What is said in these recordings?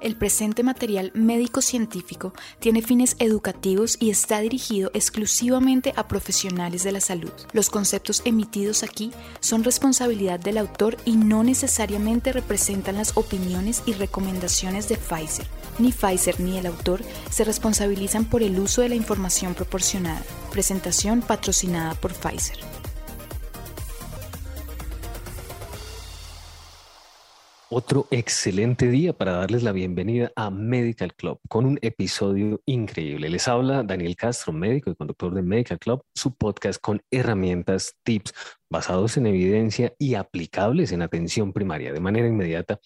El presente material médico-científico tiene fines educativos y está dirigido exclusivamente a profesionales de la salud. Los conceptos emitidos aquí son responsabilidad del autor y no necesariamente representan las opiniones y recomendaciones de Pfizer. Ni Pfizer ni el autor se responsabilizan por el uso de la información proporcionada. Presentación patrocinada por Pfizer. Otro excelente día para darles la bienvenida a Medical Club con un episodio increíble. Les habla Daniel Castro, médico y conductor de Medical Club, su podcast con herramientas, tips basados en evidencia y aplicables en atención primaria de manera inmediata.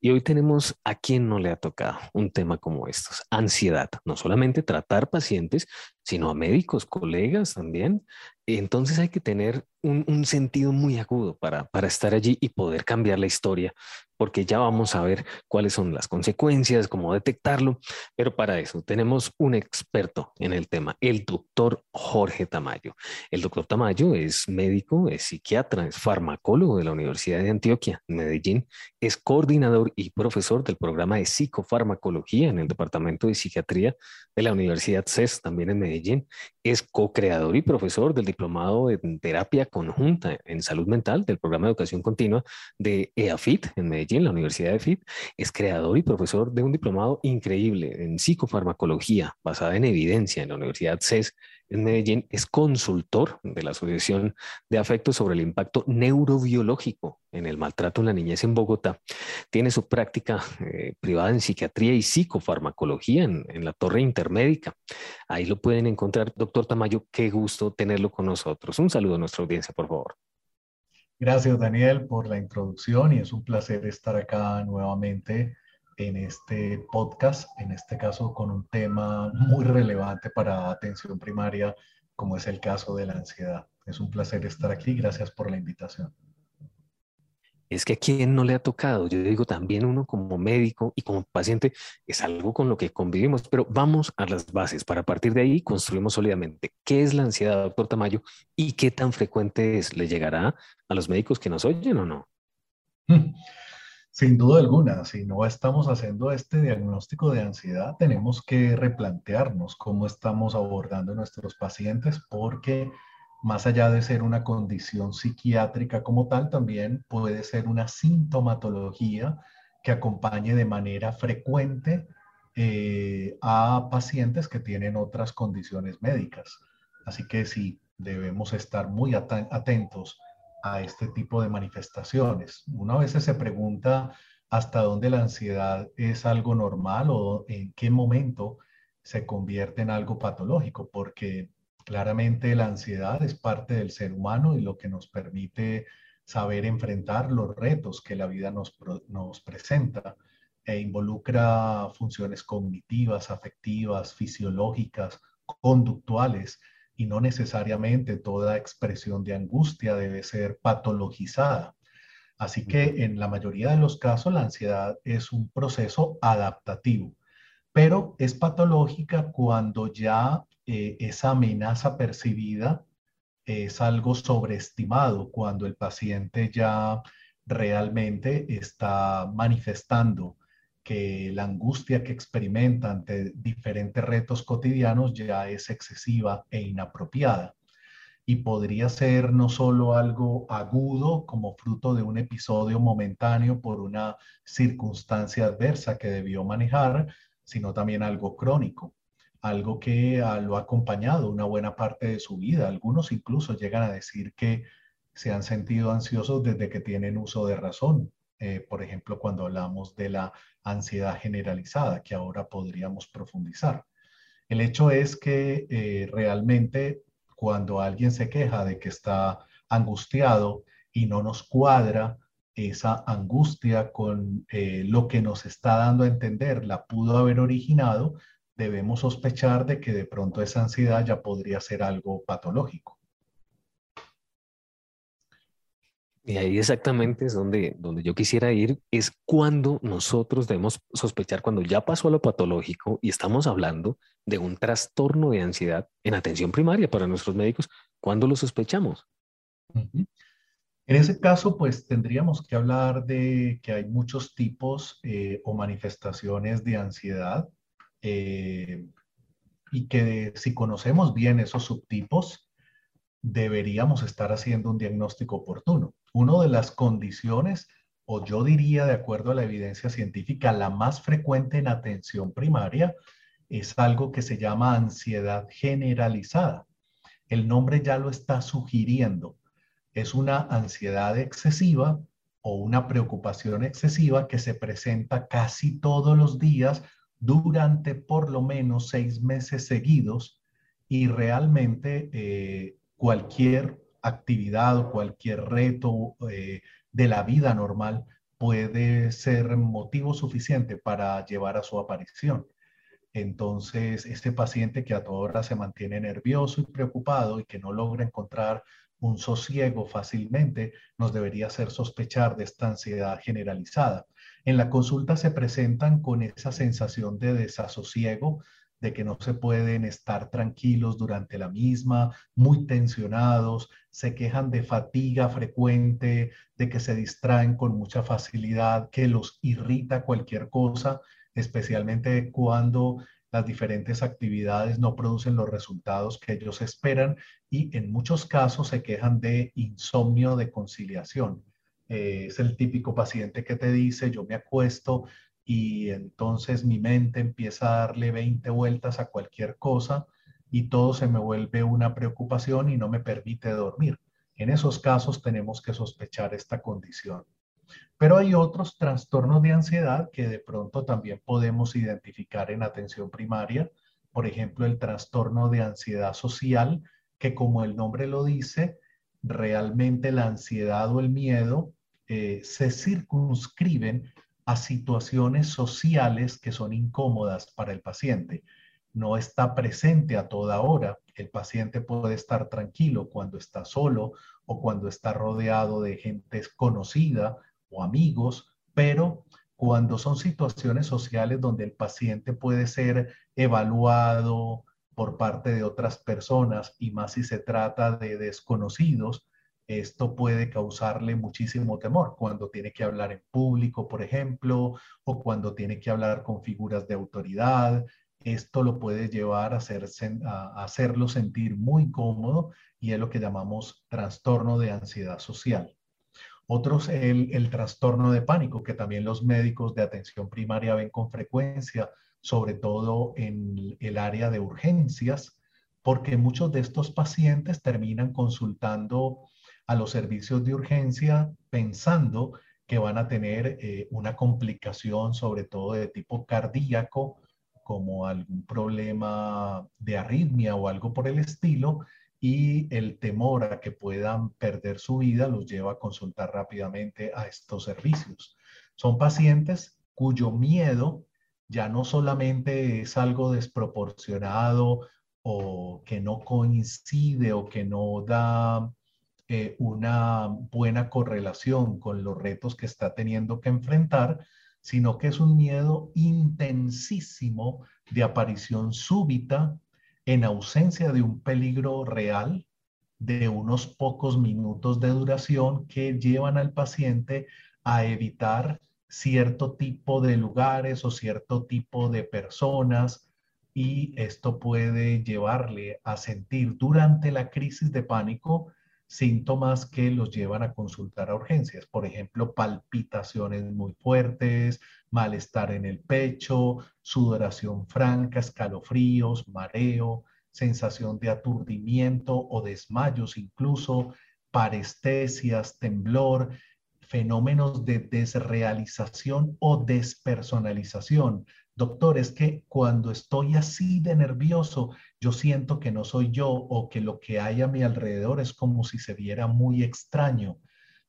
Y hoy tenemos a quien no le ha tocado un tema como estos, ansiedad. No solamente tratar pacientes, sino a médicos, colegas también. Entonces hay que tener un, sentido muy agudo para, para estar allí y poder cambiar la historia porque ya vamos a ver cuáles son las consecuencias, cómo detectarlo, pero para eso tenemos un experto en el tema, el doctor Jorge Tamayo. El doctor Tamayo es médico, es psiquiatra, es farmacólogo de la Universidad de Antioquia, Medellín, es coordinador y profesor del programa de psicofarmacología en el Departamento de Psiquiatría de la Universidad CES, también en Medellín, es co-creador y profesor del diplomado en terapia conjunta en salud mental del programa de educación continua de EAFIT en Medellín la Universidad de FIT, es creador y profesor de un diplomado increíble en psicofarmacología basada en evidencia en la Universidad CES en Medellín, es consultor de la Asociación de Afectos sobre el Impacto Neurobiológico en el Maltrato en la Niñez en Bogotá. Tiene su práctica eh, privada en psiquiatría y psicofarmacología en, en la Torre Intermédica. Ahí lo pueden encontrar. Doctor Tamayo, qué gusto tenerlo con nosotros. Un saludo a nuestra audiencia, por favor. Gracias, Daniel, por la introducción y es un placer estar acá nuevamente en este podcast, en este caso con un tema muy relevante para atención primaria, como es el caso de la ansiedad. Es un placer estar aquí. Gracias por la invitación es que a quien no le ha tocado, yo digo también uno como médico y como paciente, es algo con lo que convivimos, pero vamos a las bases. Para partir de ahí construimos sólidamente qué es la ansiedad, doctor Tamayo, y qué tan frecuente es. ¿Le llegará a los médicos que nos oyen o no? Sin duda alguna, si no estamos haciendo este diagnóstico de ansiedad, tenemos que replantearnos cómo estamos abordando nuestros pacientes porque más allá de ser una condición psiquiátrica como tal, también puede ser una sintomatología que acompañe de manera frecuente eh, a pacientes que tienen otras condiciones médicas. Así que sí, debemos estar muy atentos a este tipo de manifestaciones. Una vez se pregunta hasta dónde la ansiedad es algo normal o en qué momento se convierte en algo patológico, porque Claramente la ansiedad es parte del ser humano y lo que nos permite saber enfrentar los retos que la vida nos, nos presenta e involucra funciones cognitivas, afectivas, fisiológicas, conductuales y no necesariamente toda expresión de angustia debe ser patologizada. Así que en la mayoría de los casos la ansiedad es un proceso adaptativo, pero es patológica cuando ya eh, esa amenaza percibida es algo sobreestimado cuando el paciente ya realmente está manifestando que la angustia que experimenta ante diferentes retos cotidianos ya es excesiva e inapropiada. Y podría ser no solo algo agudo como fruto de un episodio momentáneo por una circunstancia adversa que debió manejar, sino también algo crónico algo que ah, lo ha acompañado una buena parte de su vida. Algunos incluso llegan a decir que se han sentido ansiosos desde que tienen uso de razón. Eh, por ejemplo, cuando hablamos de la ansiedad generalizada, que ahora podríamos profundizar. El hecho es que eh, realmente cuando alguien se queja de que está angustiado y no nos cuadra esa angustia con eh, lo que nos está dando a entender, la pudo haber originado, debemos sospechar de que de pronto esa ansiedad ya podría ser algo patológico. Y ahí exactamente es donde, donde yo quisiera ir, es cuando nosotros debemos sospechar, cuando ya pasó a lo patológico y estamos hablando de un trastorno de ansiedad en atención primaria para nuestros médicos, ¿cuándo lo sospechamos? En ese caso, pues tendríamos que hablar de que hay muchos tipos eh, o manifestaciones de ansiedad eh, y que si conocemos bien esos subtipos, deberíamos estar haciendo un diagnóstico oportuno. Una de las condiciones, o yo diría de acuerdo a la evidencia científica, la más frecuente en atención primaria, es algo que se llama ansiedad generalizada. El nombre ya lo está sugiriendo es una ansiedad excesiva o una preocupación excesiva que se presenta casi todos los días durante por lo menos seis meses seguidos y realmente eh, cualquier actividad o cualquier reto eh, de la vida normal puede ser motivo suficiente para llevar a su aparición. Entonces, este paciente que a toda hora se mantiene nervioso y preocupado y que no logra encontrar un sosiego fácilmente, nos debería hacer sospechar de esta ansiedad generalizada. En la consulta se presentan con esa sensación de desasosiego, de que no se pueden estar tranquilos durante la misma, muy tensionados, se quejan de fatiga frecuente, de que se distraen con mucha facilidad, que los irrita cualquier cosa, especialmente cuando las diferentes actividades no producen los resultados que ellos esperan y en muchos casos se quejan de insomnio de conciliación. Eh, es el típico paciente que te dice, yo me acuesto y entonces mi mente empieza a darle 20 vueltas a cualquier cosa y todo se me vuelve una preocupación y no me permite dormir. En esos casos tenemos que sospechar esta condición. Pero hay otros trastornos de ansiedad que de pronto también podemos identificar en atención primaria. Por ejemplo, el trastorno de ansiedad social, que como el nombre lo dice, realmente la ansiedad o el miedo eh, se circunscriben a situaciones sociales que son incómodas para el paciente. No está presente a toda hora. El paciente puede estar tranquilo cuando está solo o cuando está rodeado de gente conocida o amigos, pero cuando son situaciones sociales donde el paciente puede ser evaluado por parte de otras personas y más si se trata de desconocidos, esto puede causarle muchísimo temor cuando tiene que hablar en público, por ejemplo, o cuando tiene que hablar con figuras de autoridad. Esto lo puede llevar a, hacerlo sentir muy cómodo y es lo que llamamos trastorno de ansiedad social. Otros, el trastorno de pánico, que también los médicos de atención primaria ven con frecuencia, sobre todo en el área de urgencias, porque muchos de estos pacientes terminan consultando a los servicios de urgencia pensando que van a tener eh, una complicación, sobre todo de tipo cardíaco, como algún problema de arritmia o algo por el estilo, y el temor a que puedan perder su vida los lleva a consultar rápidamente a estos servicios. Son pacientes cuyo miedo ya no solamente es algo desproporcionado o que no coincide o que no da eh, una buena correlación con los retos que está teniendo que enfrentar, sino que es un miedo intensísimo de aparición súbita en ausencia de un peligro real de unos pocos minutos de duración que llevan al paciente a evitar cierto tipo de lugares o cierto tipo de personas y esto puede llevarle a sentir durante la crisis de pánico síntomas que los llevan a consultar a urgencias, por ejemplo, palpitaciones muy fuertes, malestar en el pecho, sudoración franca, escalofríos, mareo, sensación de aturdimiento o desmayos incluso, parestesias, temblor, fenómenos de desrealización o despersonalización. Doctor, es que cuando estoy así de nervioso, yo siento que no soy yo o que lo que hay a mi alrededor es como si se viera muy extraño.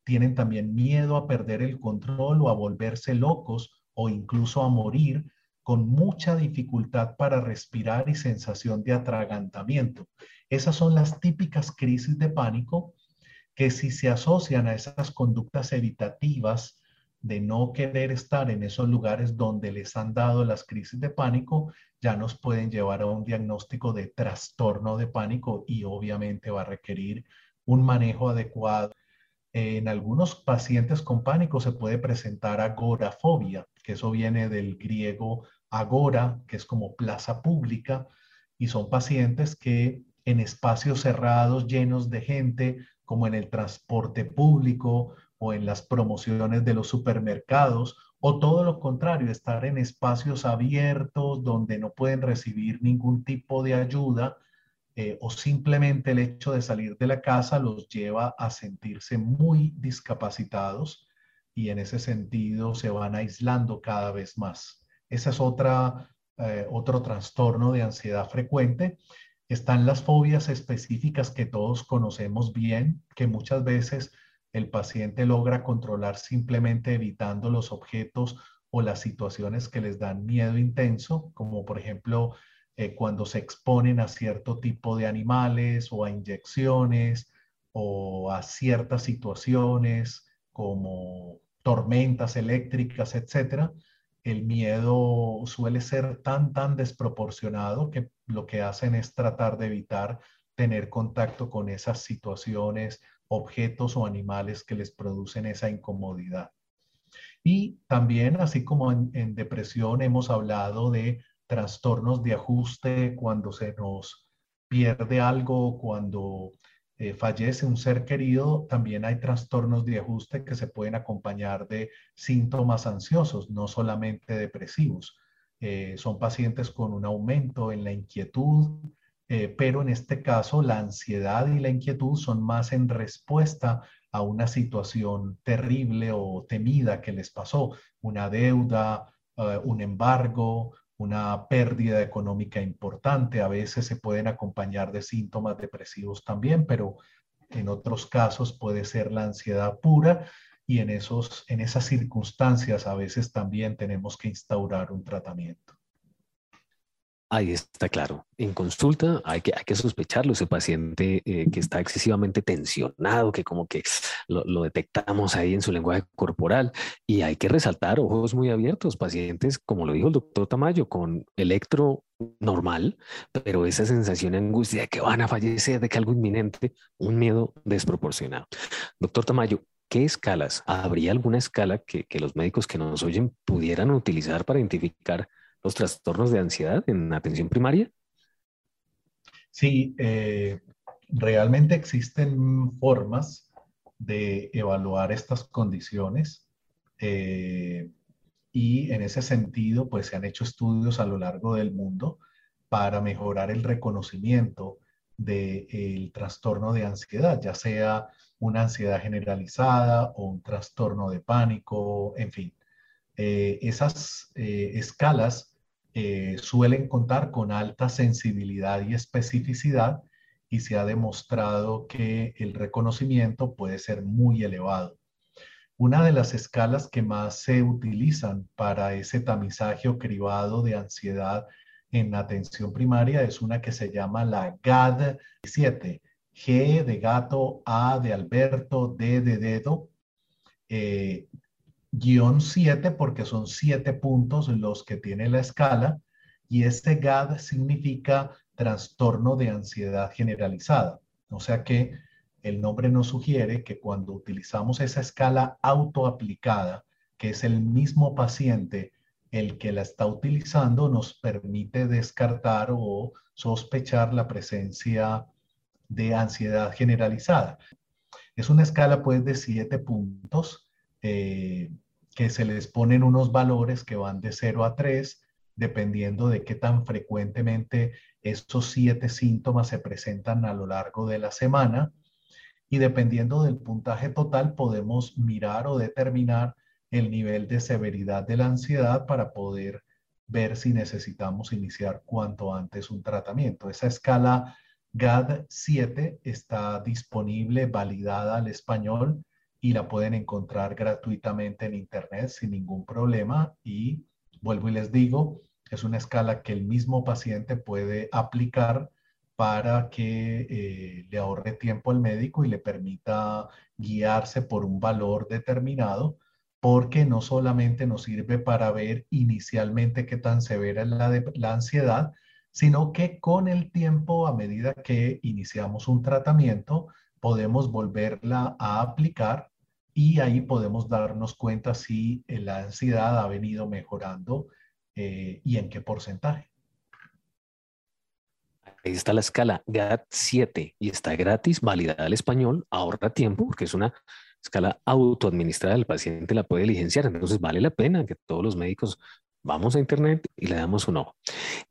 Tienen también miedo a perder el control o a volverse locos o incluso a morir con mucha dificultad para respirar y sensación de atragantamiento. Esas son las típicas crisis de pánico que si se asocian a esas conductas evitativas de no querer estar en esos lugares donde les han dado las crisis de pánico, ya nos pueden llevar a un diagnóstico de trastorno de pánico y obviamente va a requerir un manejo adecuado. En algunos pacientes con pánico se puede presentar agorafobia, que eso viene del griego agora, que es como plaza pública, y son pacientes que en espacios cerrados llenos de gente, como en el transporte público o en las promociones de los supermercados, o todo lo contrario, estar en espacios abiertos donde no pueden recibir ningún tipo de ayuda eh, o simplemente el hecho de salir de la casa los lleva a sentirse muy discapacitados y en ese sentido se van aislando cada vez más. Ese es otra, eh, otro trastorno de ansiedad frecuente. Están las fobias específicas que todos conocemos bien, que muchas veces el paciente logra controlar simplemente evitando los objetos o las situaciones que les dan miedo intenso, como por ejemplo eh, cuando se exponen a cierto tipo de animales o a inyecciones o a ciertas situaciones como tormentas eléctricas, etcétera, el miedo suele ser tan, tan desproporcionado que lo que hacen es tratar de evitar tener contacto con esas situaciones, objetos o animales que les producen esa incomodidad. Y también, así como en depresión, hemos hablado de trastornos de ajuste cuando se nos pierde algo, cuando eh, fallece un ser querido, también hay trastornos de ajuste que se pueden acompañar de síntomas ansiosos, no solamente depresivos. Eh, son pacientes con un aumento en la inquietud, eh, pero en este caso la ansiedad y la inquietud son más en respuesta a una situación terrible o temida que les pasó, una deuda, un embargo, una pérdida económica importante. A veces se pueden acompañar de síntomas depresivos también, pero en otros casos puede ser la ansiedad pura y en, esos, en esas circunstancias a veces también tenemos que instaurar un tratamiento. Ahí está claro. En consulta hay que, hay que sospecharlo, ese paciente eh, que está excesivamente tensionado, que como que lo, detectamos ahí en su lenguaje corporal y hay que resaltar ojos muy abiertos, pacientes, como lo dijo el doctor Tamayo, con electro normal, pero esa sensación de angustia de que van a fallecer, de que algo inminente, un miedo desproporcionado. Doctor Tamayo, ¿qué escalas? ¿Habría alguna escala que, que los médicos que nos oyen pudieran utilizar para identificar los trastornos de ansiedad en atención primaria? Sí, eh, realmente existen formas de evaluar estas condiciones eh, y en ese sentido, pues se han hecho estudios a lo largo del mundo para mejorar el reconocimiento del trastorno de ansiedad, ya sea una ansiedad generalizada o un trastorno de pánico, en fin. Eh, esas escalas eh, suelen contar con alta sensibilidad y especificidad y se ha demostrado que el reconocimiento puede ser muy elevado. Una de las escalas que más se utilizan para ese tamizaje o cribado de ansiedad en atención primaria es una que se llama la GAD-7. G de gato, A de Alberto, D de dedo. Guión 7 porque son siete puntos los que tiene la escala y este GAD significa trastorno de ansiedad generalizada. O sea que el nombre nos sugiere que cuando utilizamos esa escala autoaplicada, que es el mismo paciente el que la está utilizando, nos permite descartar o sospechar la presencia de ansiedad generalizada. Es una escala pues de siete puntos eh, que se les ponen unos valores que van de 0 a 3, dependiendo de qué tan frecuentemente estos siete síntomas se presentan a lo largo de la semana. Y dependiendo del puntaje total, podemos mirar o determinar el nivel de severidad de la ansiedad para poder ver si necesitamos iniciar cuanto antes un tratamiento. Esa escala GAD-7 está disponible, validada al español y la pueden encontrar gratuitamente en Internet sin ningún problema. Y vuelvo y les digo, es una escala que el mismo paciente puede aplicar para que eh, le ahorre tiempo al médico y le permita guiarse por un valor determinado, porque no solamente nos sirve para ver inicialmente qué tan severa es la, la ansiedad, sino que con el tiempo, a medida que iniciamos un tratamiento, podemos volverla a aplicar y ahí podemos darnos cuenta si la ansiedad ha venido mejorando eh, y en qué porcentaje. Ahí está la escala GAT7 y está gratis, validada al español, ahorra tiempo porque es una escala autoadministrada, el paciente la puede diligenciar, entonces vale la pena que todos los médicos vamos a internet y le damos un ojo.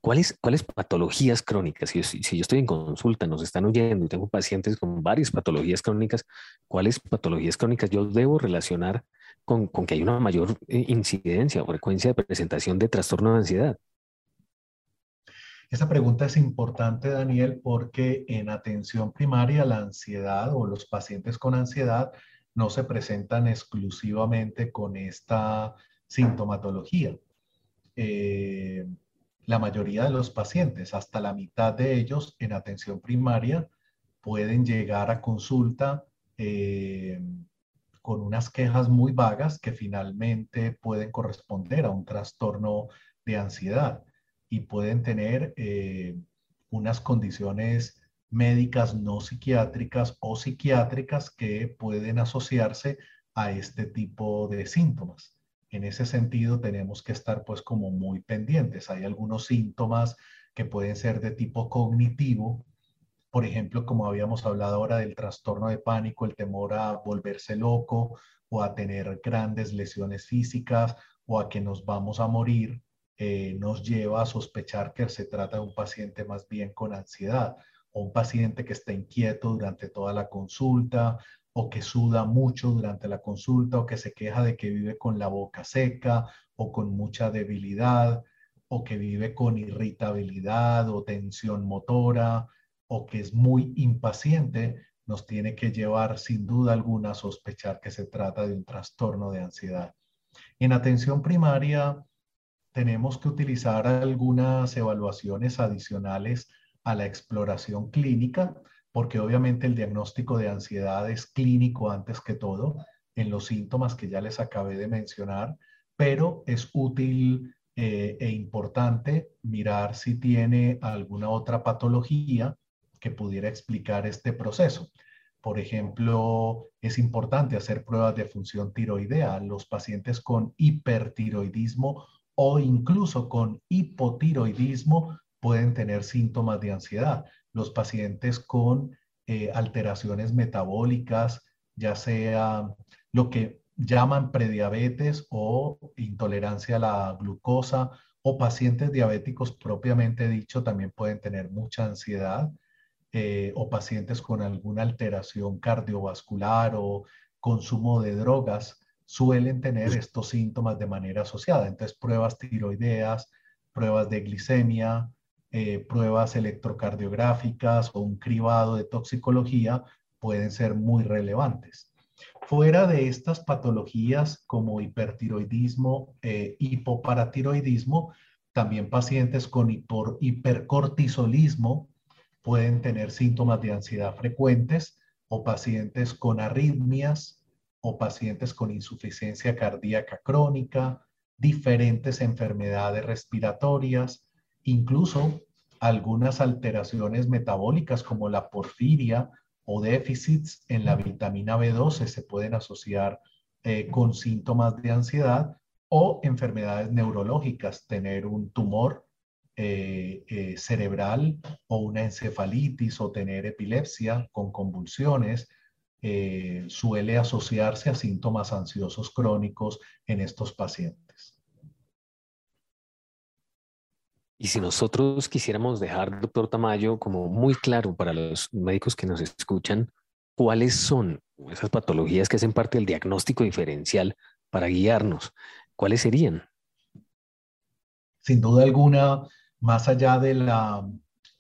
¿Cuáles, cuáles patologías crónicas? Si, yo estoy en consulta, nos están oyendo y tengo pacientes con varias patologías crónicas, ¿cuáles patologías crónicas yo debo relacionar con, con que hay una mayor eh, incidencia o frecuencia de presentación de trastorno de ansiedad? Esta pregunta es importante, Daniel, porque en atención primaria la ansiedad o los pacientes con ansiedad no se presentan exclusivamente con esta sintomatología. Eh, la mayoría de los pacientes, hasta la mitad de ellos en atención primaria, pueden llegar a consulta eh, con unas quejas muy vagas que finalmente pueden corresponder a un trastorno de ansiedad y pueden tener eh, unas condiciones médicas no psiquiátricas o psiquiátricas que pueden asociarse a este tipo de síntomas. En ese sentido, tenemos que estar pues como muy pendientes. Hay algunos síntomas que pueden ser de tipo cognitivo, por ejemplo, como habíamos hablado ahora del trastorno de pánico, el temor a volverse loco o a tener grandes lesiones físicas o a que nos vamos a morir, eh, nos lleva a sospechar que se trata de un paciente más bien con ansiedad o un paciente que está inquieto durante toda la consulta o que suda mucho durante la consulta o que se queja de que vive con la boca seca o con mucha debilidad o que vive con irritabilidad o tensión motora o que es muy impaciente, nos tiene que llevar sin duda alguna a sospechar que se trata de un trastorno de ansiedad. En atención primaria tenemos que utilizar algunas evaluaciones adicionales a la exploración clínica, porque obviamente el diagnóstico de ansiedad es clínico antes que todo en los síntomas que ya les acabé de mencionar, pero es útil eh, e importante mirar si tiene alguna otra patología que pudiera explicar este proceso. Por ejemplo, es importante hacer pruebas de función tiroidea. Los pacientes con hipertiroidismo o incluso con hipotiroidismo pueden tener síntomas de ansiedad. Los pacientes con eh, alteraciones metabólicas, ya sea lo que llaman prediabetes o intolerancia a la glucosa, o pacientes diabéticos propiamente dicho, también pueden tener mucha ansiedad, eh, o pacientes con alguna alteración cardiovascular o consumo de drogas, suelen tener estos síntomas de manera asociada. Entonces, pruebas tiroideas, pruebas de glicemia, eh, pruebas electrocardiográficas o un cribado de toxicología pueden ser muy relevantes. Fuera de estas patologías como hipertiroidismo, eh, hipoparatiroidismo, también pacientes con hipercortisolismo pueden tener síntomas de ansiedad frecuentes o pacientes con arritmias o pacientes con insuficiencia cardíaca crónica, diferentes enfermedades respiratorias, incluso algunas alteraciones metabólicas como la porfiria o déficits en la vitamina B12 se pueden asociar eh, con síntomas de ansiedad o enfermedades neurológicas, tener un tumor eh, eh, cerebral o una encefalitis o tener epilepsia con convulsiones, suele asociarse a síntomas ansiosos crónicos en estos pacientes. Y si nosotros quisiéramos dejar, doctor Tamayo, como muy claro para los médicos que nos escuchan, cuáles son esas patologías que hacen parte del diagnóstico diferencial para guiarnos, ¿cuáles serían? Sin duda alguna, más allá de la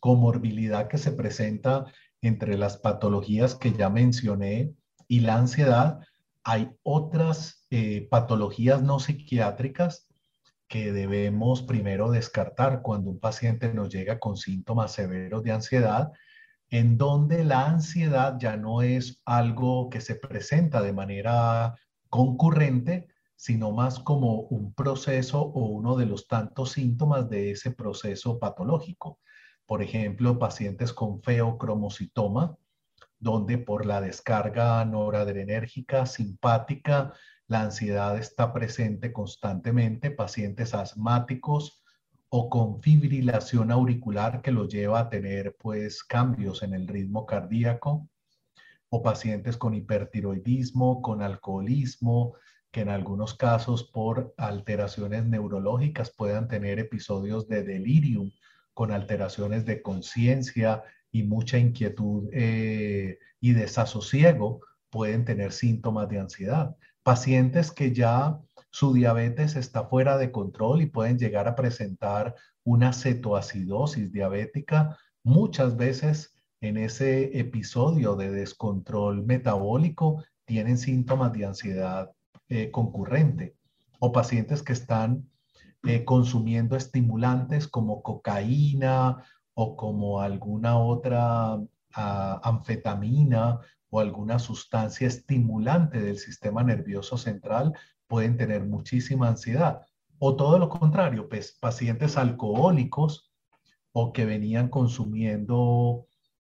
comorbilidad que se presenta entre las patologías que ya mencioné y la ansiedad, hay otras eh, patologías no psiquiátricas que debemos primero descartar cuando un paciente nos llega con síntomas severos de ansiedad, en donde la ansiedad ya no es algo que se presenta de manera concurrente, sino más como un proceso o uno de los tantos síntomas de ese proceso patológico. Por ejemplo, pacientes con feocromocitoma donde por la descarga noradrenérgica simpática, la ansiedad está presente constantemente, pacientes asmáticos o con fibrilación auricular que lo lleva a tener pues cambios en el ritmo cardíaco, o pacientes con hipertiroidismo, con alcoholismo, que en algunos casos por alteraciones neurológicas puedan tener episodios de delirium con alteraciones de conciencia y mucha inquietud eh, y desasosiego, pueden tener síntomas de ansiedad. Pacientes que ya su diabetes está fuera de control y pueden llegar a presentar una cetoacidosis diabética, muchas veces en ese episodio de descontrol metabólico tienen síntomas de ansiedad eh, concurrente o pacientes que están eh, consumiendo estimulantes como cocaína o como alguna otra ah, anfetamina o alguna sustancia estimulante del sistema nervioso central pueden tener muchísima ansiedad. O todo lo contrario, pues, pacientes alcohólicos o que venían consumiendo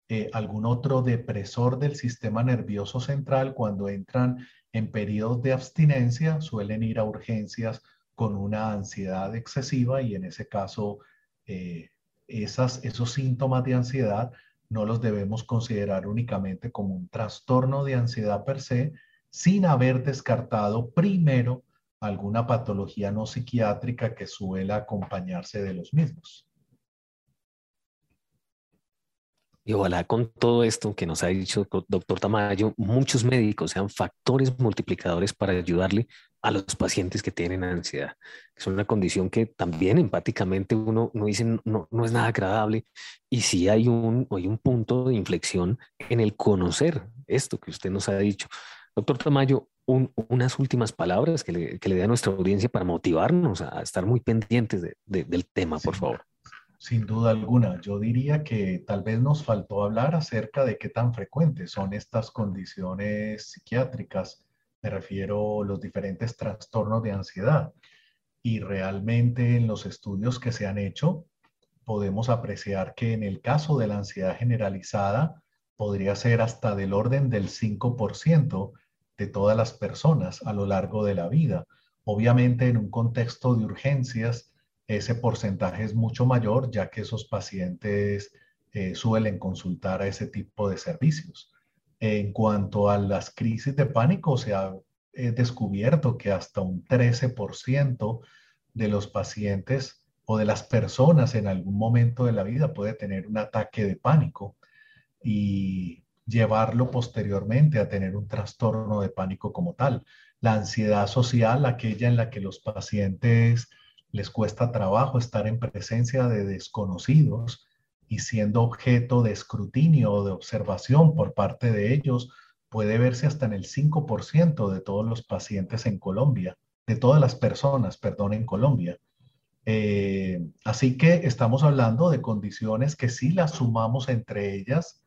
eh, algún otro depresor del sistema nervioso central cuando entran en periodos de abstinencia suelen ir a urgencias con una ansiedad excesiva y en ese caso eh, esas, esos síntomas de ansiedad no los debemos considerar únicamente como un trastorno de ansiedad per se, sin haber descartado primero alguna patología no psiquiátrica que suele acompañarse de los mismos. Y ojalá con todo esto que nos ha dicho doctor Tamayo, muchos médicos sean factores multiplicadores para ayudarle a los pacientes que tienen ansiedad, es una condición que también empáticamente uno, no dice no, no es nada agradable y sí hay un, hay un punto de inflexión en el conocer esto que usted nos ha dicho. Doctor Tamayo, unas últimas palabras que le, que le dé a nuestra audiencia para motivarnos a estar muy pendientes del tema, por favor. Sin duda alguna, yo diría que tal vez nos faltó hablar acerca de qué tan frecuentes son estas condiciones psiquiátricas. Me refiero a los diferentes trastornos de ansiedad. Y realmente en los estudios que se han hecho, podemos apreciar que en el caso de la ansiedad generalizada, podría ser hasta del orden del 5% de todas las personas a lo largo de la vida. Obviamente en un contexto de urgencias, ese porcentaje es mucho mayor ya que esos pacientes eh, suelen consultar a ese tipo de servicios. En cuanto a las crisis de pánico, se ha eh, descubierto que hasta un 13% de los pacientes o de las personas en algún momento de la vida puede tener un ataque de pánico y llevarlo posteriormente a tener un trastorno de pánico como tal. La ansiedad social, aquella en la que los pacientes les cuesta trabajo estar en presencia de desconocidos y siendo objeto de escrutinio o de observación por parte de ellos, puede verse hasta en el 5% de todos los pacientes en Colombia, de todas las personas, perdón, en Colombia. Eh, así que estamos hablando de condiciones que si las sumamos entre ellas,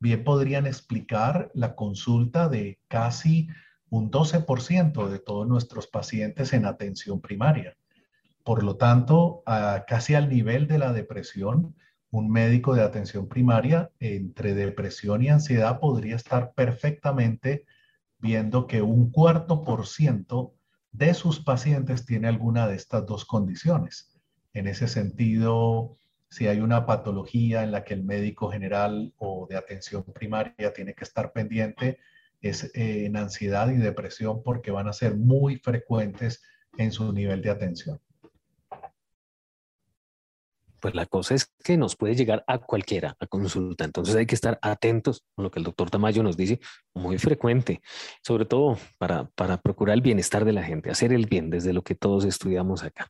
bien podrían explicar la consulta de casi un 12% de todos nuestros pacientes en atención primaria. Por lo tanto, casi al nivel de la depresión, un médico de atención primaria entre depresión y ansiedad podría estar perfectamente viendo que un cuarto por ciento de sus pacientes tiene alguna de estas dos condiciones. En ese sentido, si hay una patología en la que el médico general o de atención primaria tiene que estar pendiente, es eh, en ansiedad y depresión porque van a ser muy frecuentes en su nivel de atención pues la cosa es que nos puede llegar a cualquiera a consulta. Entonces hay que estar atentos con lo que el doctor Tamayo nos dice muy frecuente, sobre todo para, para procurar el bienestar de la gente, hacer el bien desde lo que todos estudiamos acá.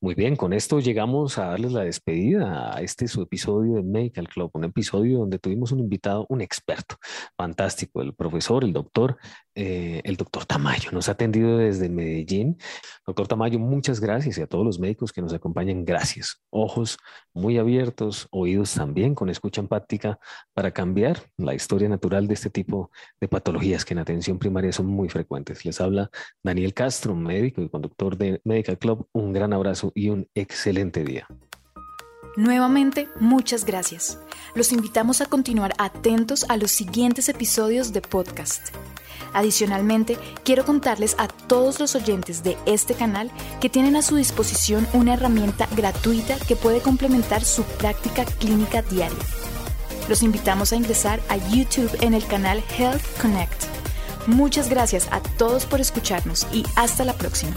Muy bien, con esto llegamos a darles la despedida a este su episodio de Medical Club, un episodio donde tuvimos un invitado, un experto fantástico, el profesor, el doctor, eh, el doctor Tamayo. Nos ha atendido desde Medellín. Doctor Tamayo, muchas gracias y a todos los médicos que nos acompañan, gracias. Ojos muy abiertos, oídos también con escucha empática para cambiar la historia natural de este tipo de patologías que en atención primaria son muy frecuentes. Les habla Daniel Castro, médico y conductor de Medical Club. Un gran abrazo y un excelente día. Nuevamente, muchas gracias. Los invitamos a continuar atentos a los siguientes episodios de podcast. Adicionalmente, quiero contarles a todos los oyentes de este canal que tienen a su disposición una herramienta gratuita que puede complementar su práctica clínica diaria. Los invitamos a ingresar a YouTube en el canal Health Connect. Muchas gracias a todos por escucharnos y hasta la próxima.